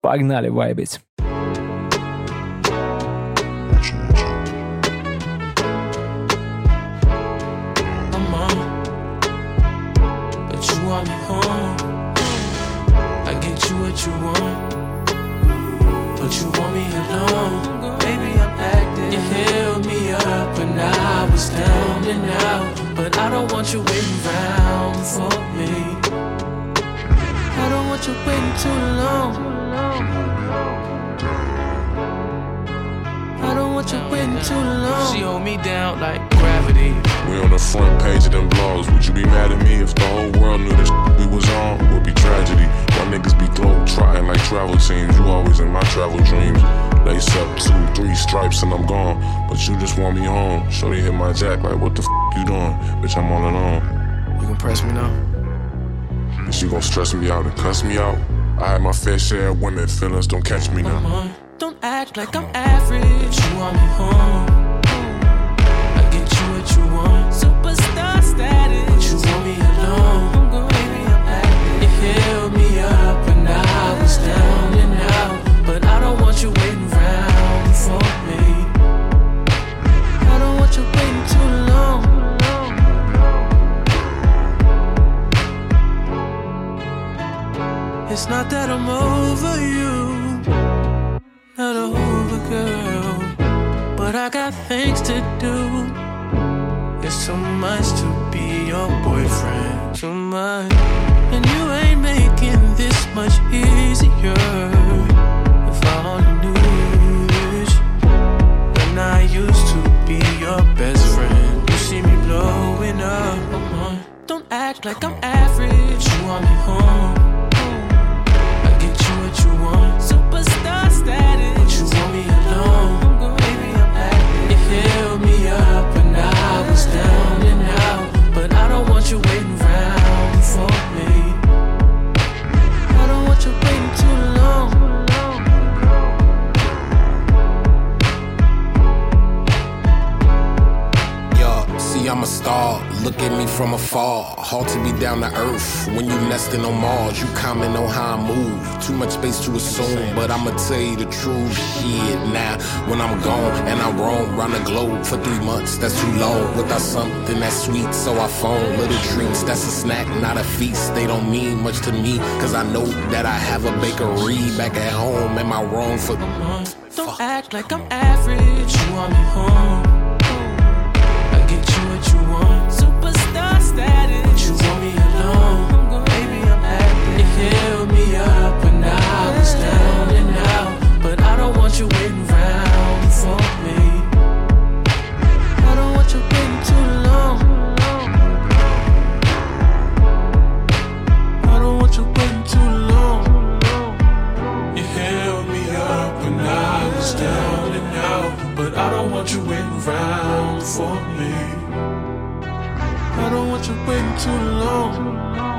Погнали вайбить. Jack like, what the f you doing? Bitch, I'm all alone. You gon' press me now? Is you gon' stress me out and cuss me out? I had my fair share of women, feelings don't catch me now. Don't act like I'm average. You want me home. It's not that I'm over you, not over girl, but I got things to do. It's so much to be your boyfriend, too much, and you ain't making this much easier. Used to be your best friend, you see me blowing up. Don't act like I'm average. You want me home. Superstar status. But you want me alone. Held me up when I was down and out. But I don't want you waiting around for me. I don't want you waiting too long. I'm a star. Look at me from afar. Hard to be down to earth. When you nesting on Mars, you comment on how I move. Too much space to assume, but I'ma tell you the truth. Shit, now when I'm gone and I roam round the globe for three months, that's too long. Without something that's sweet, so I phone little treats. That's a snack, not a feast. They don't mean much to me, cause I know that I have a bakery back at home. Am I wrong for Don't act like I'm average. You want me home. Held me up when I was down and out. But I don't want you waiting around for me. I don't want you waiting too long. I don't want you waiting too long. You held me up when I was down and out. But I don't want you waiting around for me. I don't want you waiting too long.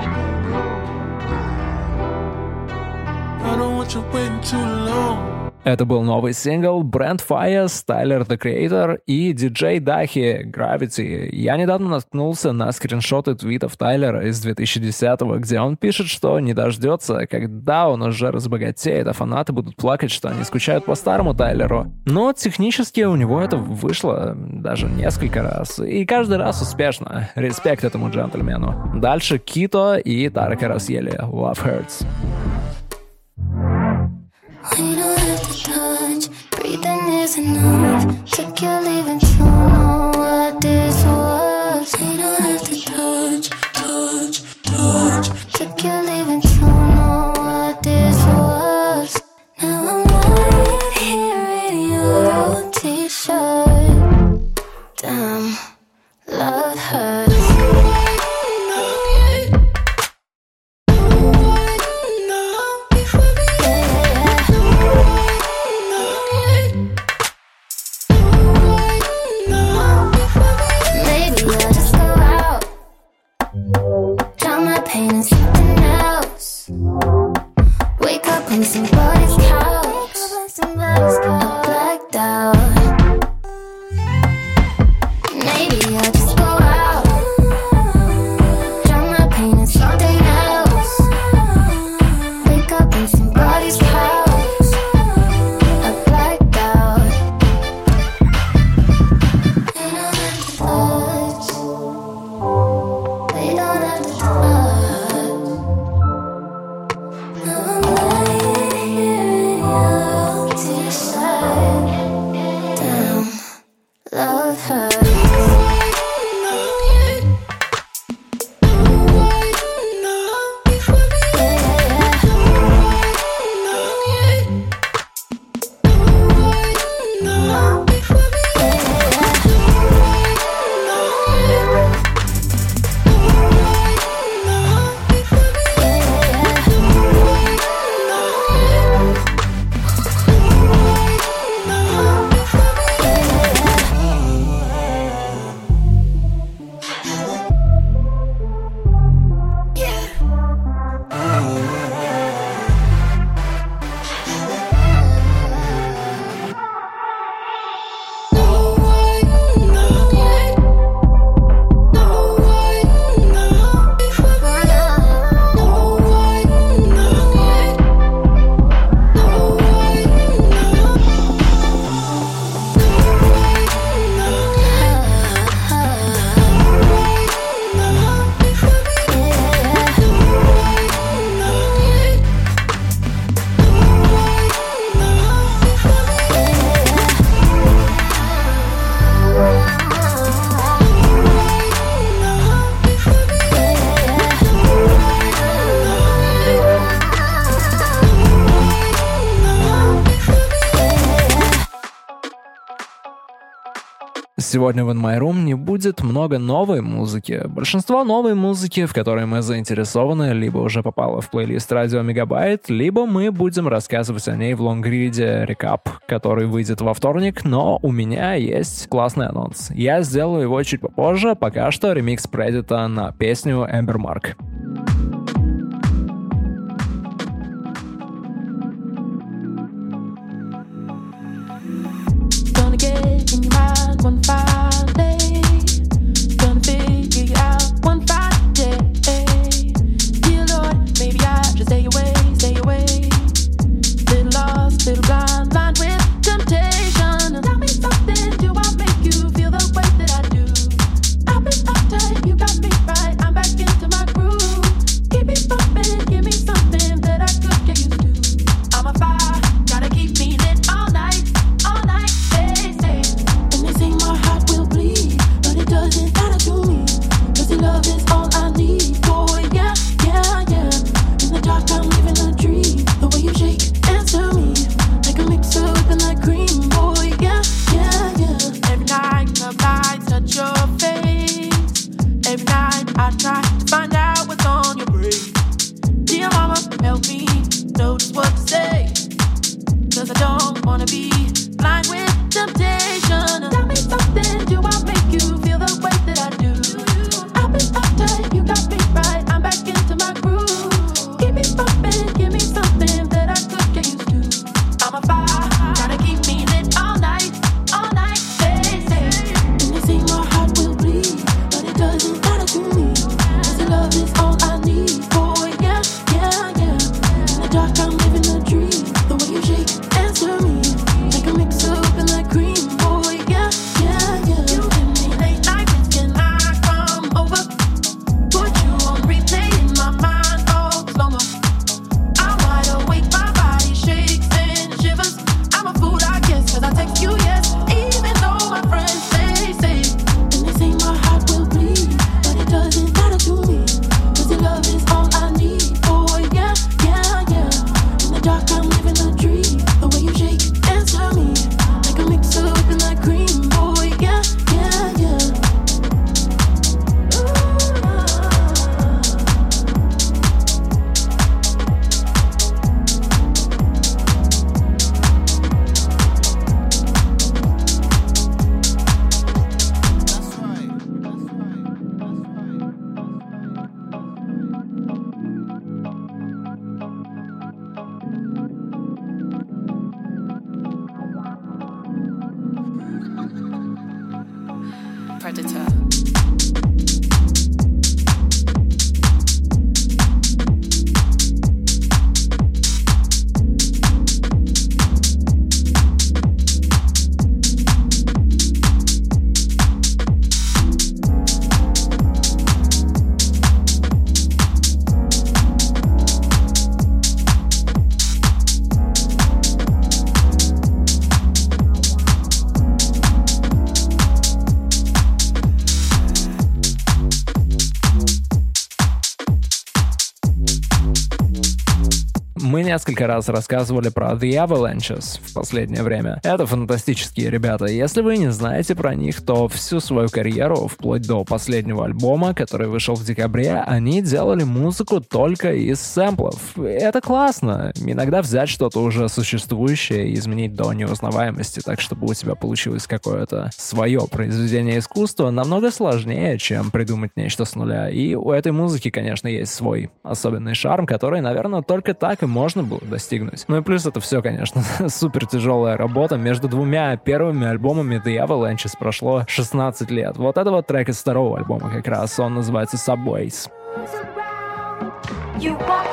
Это был новый сингл Brand Fire, Tyler the Creator и DJ Дахи Gravity. Я недавно наткнулся на скриншоты твитов Тайлера из 2010-го, где он пишет, что не дождется, когда он уже разбогатеет, а фанаты будут плакать, что они скучают по старому Тайлеру. Но технически у него это вышло даже несколько раз, и каждый раз успешно. Респект этому джентльмену. Дальше Кито и Тарка Расьели. Love Hurts. We don't have to touch, breathing is enough. Took your leave and you know what this was. Сегодня в In My Room не будет много новой музыки. Большинство новой музыки, в которой мы заинтересованы, либо уже попало в плейлист Радио Мегабайт, либо мы будем рассказывать о ней в лонгриде Recap, который выйдет во вторник, но у меня есть классный анонс. Я сделаю его чуть попозже, пока что ремикс Predator на песню Amber Mark. wanna be blind. Раз рассказывали про The Avalanches в последнее время. Это фантастические ребята. Если вы не знаете про них, то всю свою карьеру, вплоть до последнего альбома, который вышел в декабре, они делали музыку только из сэмплов. Это классно. Иногда взять что-то уже существующее и изменить до неузнаваемости, так чтобы у тебя получилось какое-то свое произведение искусства, намного сложнее, чем придумать нечто с нуля. И у этой музыки, конечно, есть свой особенный шарм, который, наверное, только так и можно было достигнуть. Ну и плюс это все, конечно, супер тяжелая работа. Между двумя первыми альбомами The Avalanches прошло 16 лет. Вот это вот трек из второго альбома как раз. Он называется Subways. You walk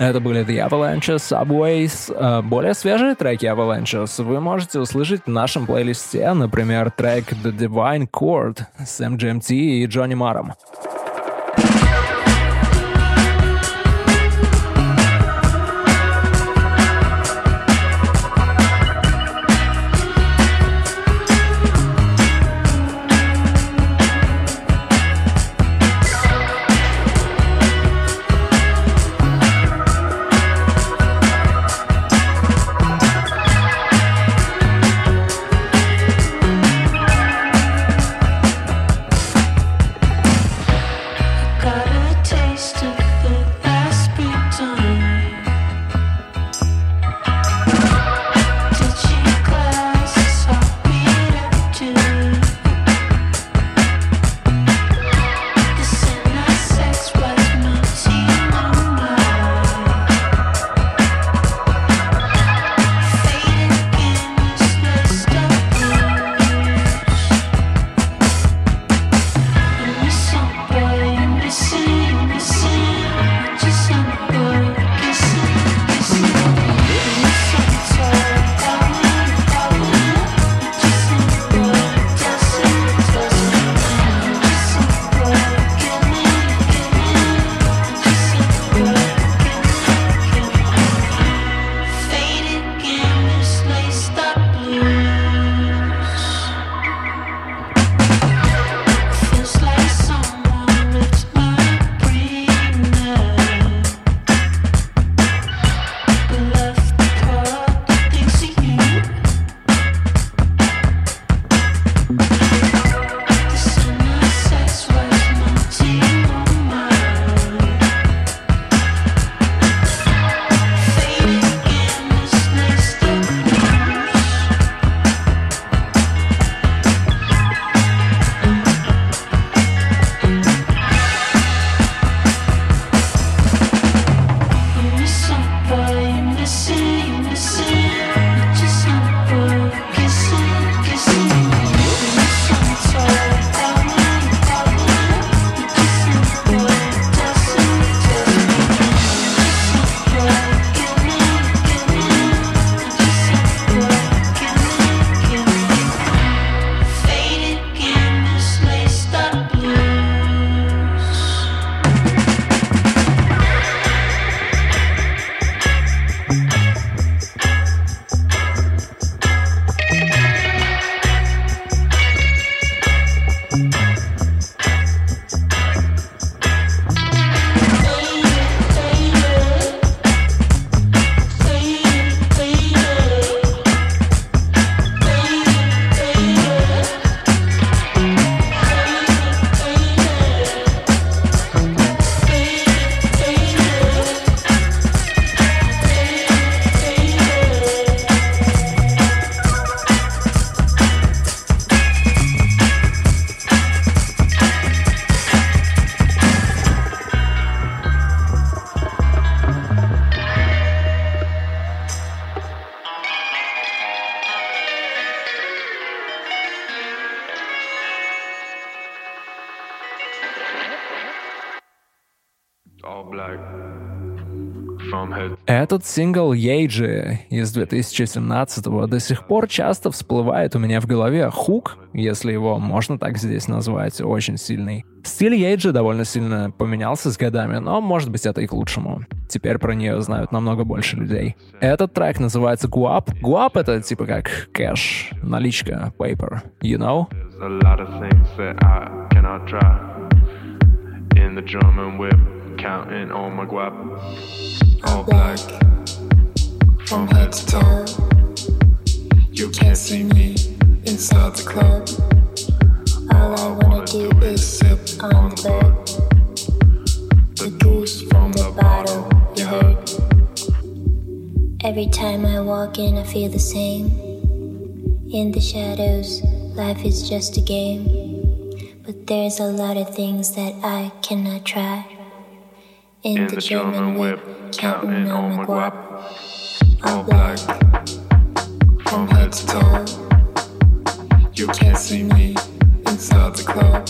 Это были The Avalanches, Subways. Э, Более свежие треки Avalanches вы можете услышать в нашем плейлисте, например, трек The Divine Chord с MGMT и Джонни Маром. Этот сингл Ейджи из 2017 до сих пор часто всплывает у меня в голове. Хук, если его можно так здесь назвать, очень сильный. Стиль Ейджи довольно сильно поменялся с годами, но может быть это и к лучшему. Теперь про нее знают намного больше людей. Этот трек называется Гуап. Гуап это типа как кэш, наличка, paper, you know? In the German whip, counting on my guap. All black, from head to toe. You can't see me inside the club. All I wanna do is sip on the bed. The goose from the bottle, you heard. Every time I walk in, I feel the same. In the shadows, life is just a game. But there's a lot of things that I cannot try. In, the, German whip, counting on my guap. All black, from head to toe. You can't see me inside the club.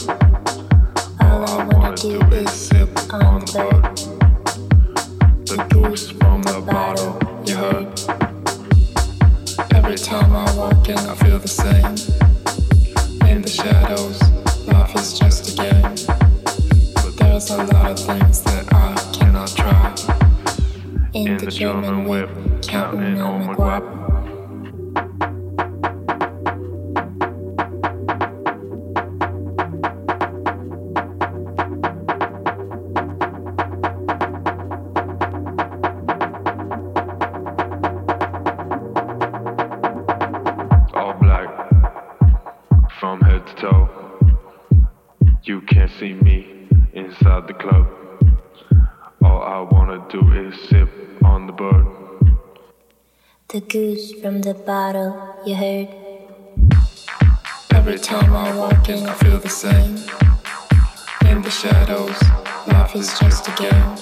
All I wanna do is sip on the bud. The goose from the bottle, you heard. Every time I walk in, I feel the same. In the shadows, life is just a game. There's a lot of things that I cannot try. In, the, German whip, counting on my guap. From the bottle, you heard. Every time I walk in, I feel the same. In the shadows, life is just a game.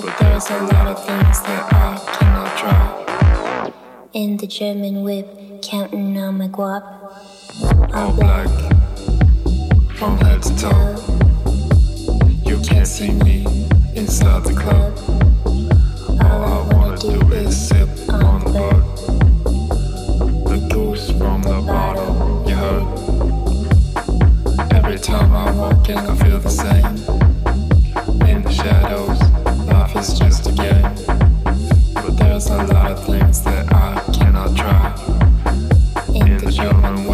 But there's a lot of things that I cannot try. In the German whip, counting on my guap. All black from head to toe. You can't see me inside the club. All I wanna do is sip on the bud. Time I walk in, I feel the same. In the shadows, life is just a game. But there's a lot of things that I cannot try. In the German whip,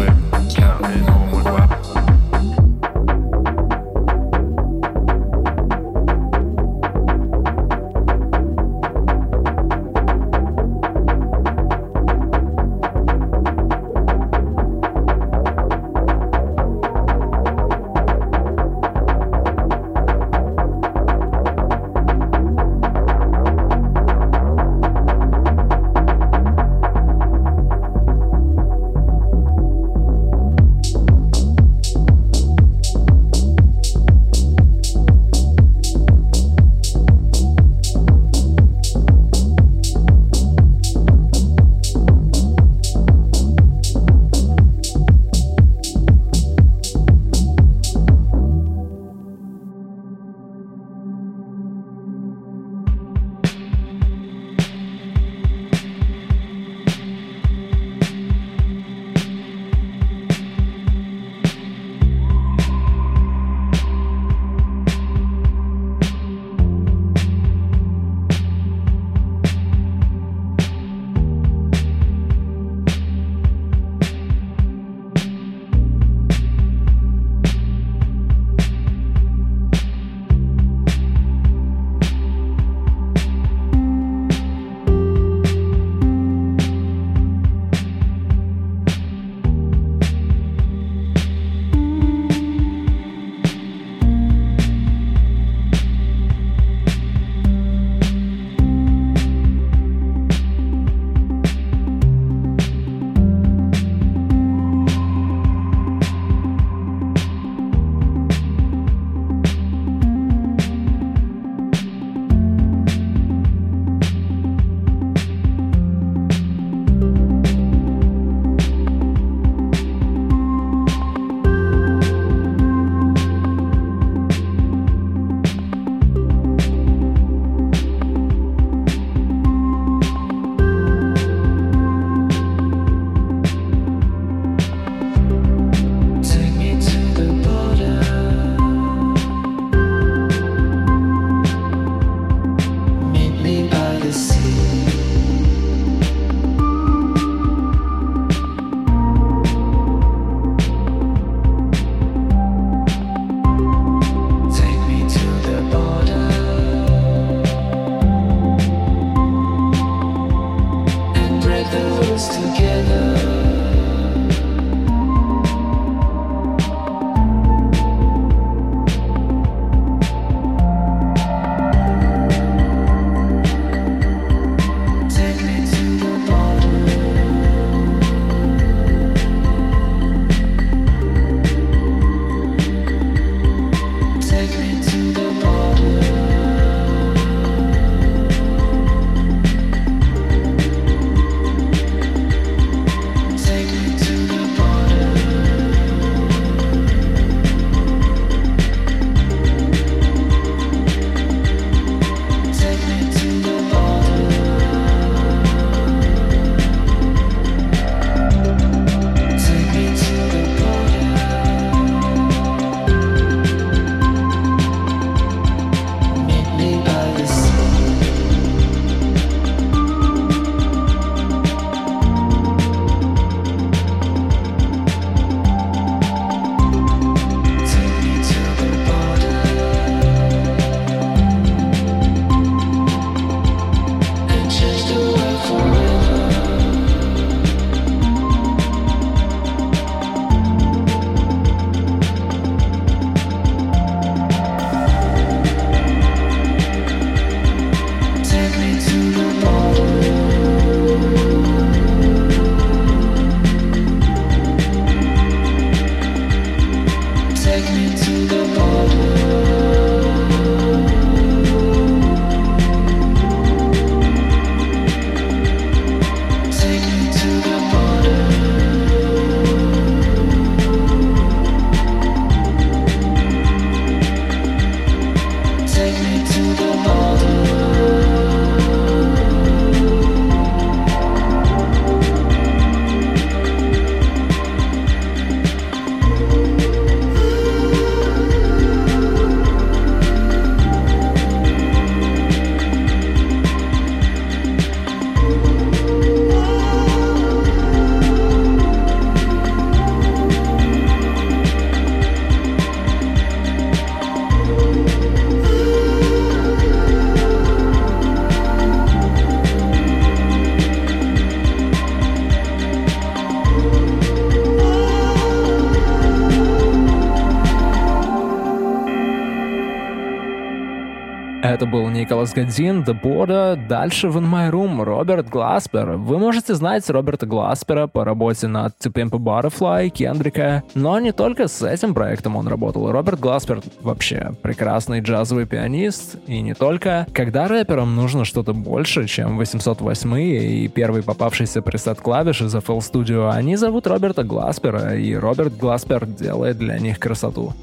Николас Гадзин, The Border, дальше в In My Room Роберт Гласпер. Вы можете знать Роберта Гласпера по работе над To Pimp a Butterfly, Кендрика, но не только с этим проектом он работал. Роберт Гласпер вообще прекрасный джазовый пианист, и не только. Когда рэперам нужно что-то больше, чем 808 и первый попавшийся пресет клавиш из FL Studio, они зовут Роберта Гласпера, и Роберт Гласпер делает для них красоту.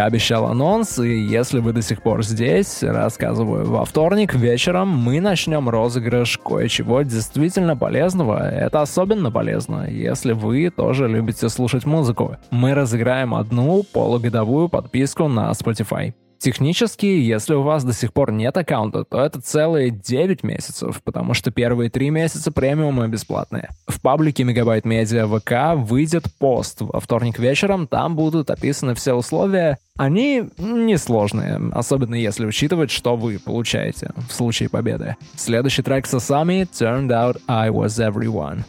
Я обещал анонс, и если вы до сих пор здесь, рассказываю, во вторник вечером мы начнем розыгрыш кое-чего действительно полезного. Это особенно полезно, если вы тоже любите слушать музыку. Мы разыграем одну полугодовую подписку на Spotify. Технически, если у вас до сих пор нет аккаунта, то это целые 9 месяцев, потому что первые 3 месяца премиума бесплатные. В паблике Мегабайт Медиа ВК выйдет пост во вторник вечером, там будут описаны все условия. Они несложные, особенно если учитывать, что вы получаете в случае победы. Следующий трек со Сами «Turned Out I Was Everyone».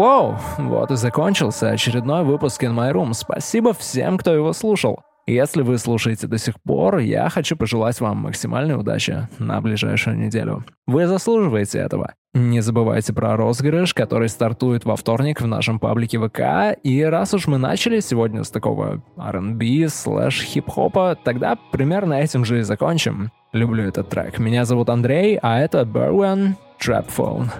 Воу, вот и закончился очередной выпуск In My Room. Спасибо всем, кто его слушал. Если вы слушаете до сих пор, я хочу пожелать вам максимальной удачи на ближайшую неделю. Вы заслуживаете этого. Не забывайте про розыгрыш, который стартует во вторник в нашем паблике ВК. И раз уж мы начали сегодня с такого R&B слэш хип-хопа, тогда примерно этим же и закончим. Люблю этот трек. Меня зовут Андрей, а это Berwen Trap Phone.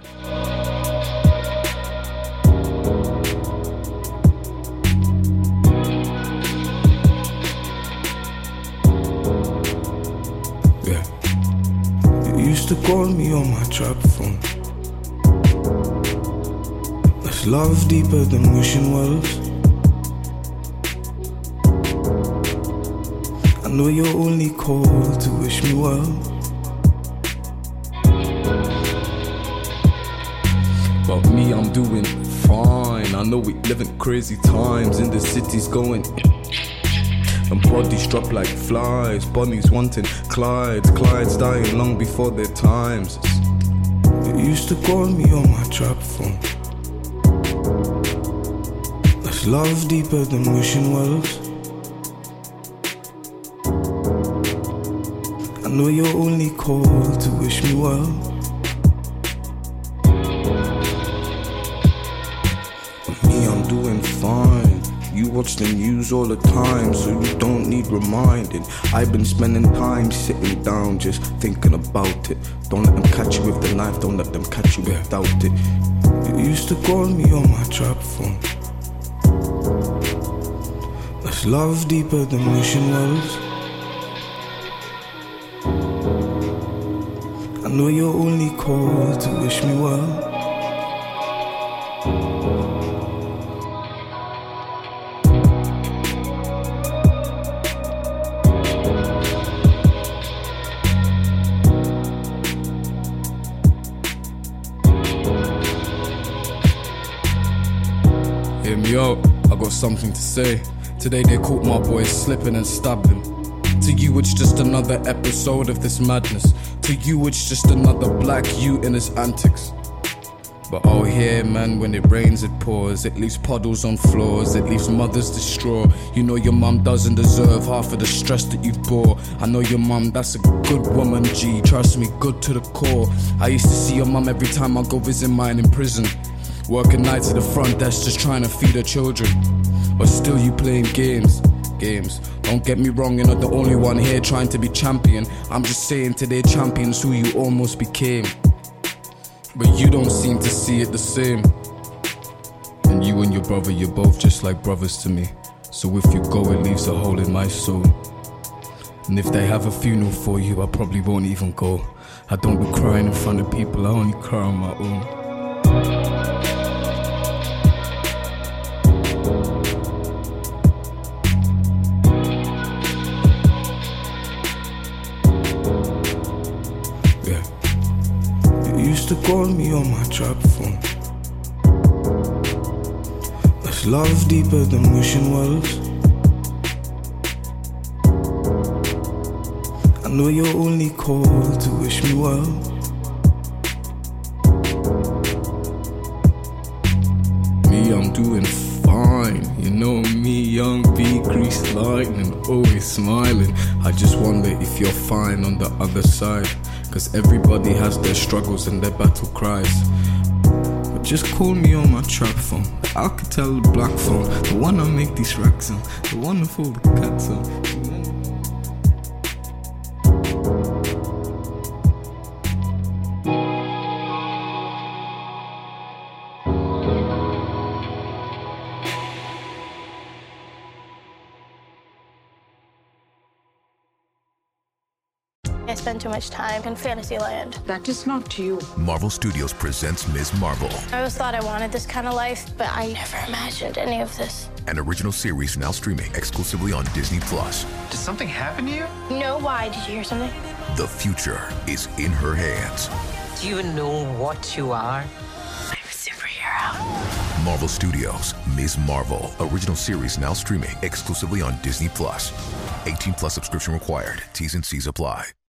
Used to call me on my trap phone. That's love deeper than wishing wells. I know you're only called to wish me well. But me, I'm doing fine. I know we living crazy times in the city's going. And bodies drop like flies. Bonnies wanting Clydes. Clydes dying long before their times. You used to call me on my trap phone. That's love deeper than wishing wells. I know you're only called to wish me well. Watch the news all the time, so you don't need reminding. I've been spending time sitting down, just thinking about it. Don't let them catch you with the knife, don't let them catch you without it. You used to call me on my trap phone. That's love deeper than wishing wells. I know you're only called to wish me well. Out, I got something to say. Today they caught my boy slipping and stabbed him. To you, it's just another episode of this madness. To you, it's just another black you in his antics. But oh, here, man, when it rains, it pours. It leaves puddles on floors, it leaves mothers distraught. You know your mum doesn't deserve half of the stress that you've bore. I know your mum, that's a good woman, G. Trust me, good to the core. I used to see your mum every time I go visit mine in prison. Working nights at the front that's just trying to feed her children. But still, you playing games. Games. Don't get me wrong, you're not the only one here trying to be champion. I'm just saying to their champions who you almost became. but you don't seem to see it the same. And you and your brother, you're both just like brothers to me. So if you go, it leaves a hole in my soul. And if they have a funeral for you, I probably won't even go. I don't be crying in front of people, I only cry on my own. Call me on my trap phone. Is love deeper than wishing wells? I know you're only called to wish me well. Me, I'm doing fine. You know me, young B, greased lightning, always smiling. I just wonder if you're fine on the other side. Cause everybody has their struggles and their battle cries. But just call me on my trap phone. The Alcatel black phone. The one I make these racks on. The one I fold the cats on. Much time in Fantasyland. That is not to you. Marvel Studios presents Ms. Marvel, I always thought I wanted this kind of life, but I never imagined any of this. an original series now streaming exclusively on Disney Plus. Did something happen to you? No, why? Did you hear something? The future is in her hands. Do you know what you are? I'm a superhero. Marvel Studios, Ms. Marvel, original series now streaming exclusively on Disney Plus. 18 plus subscription required. T's and C's apply.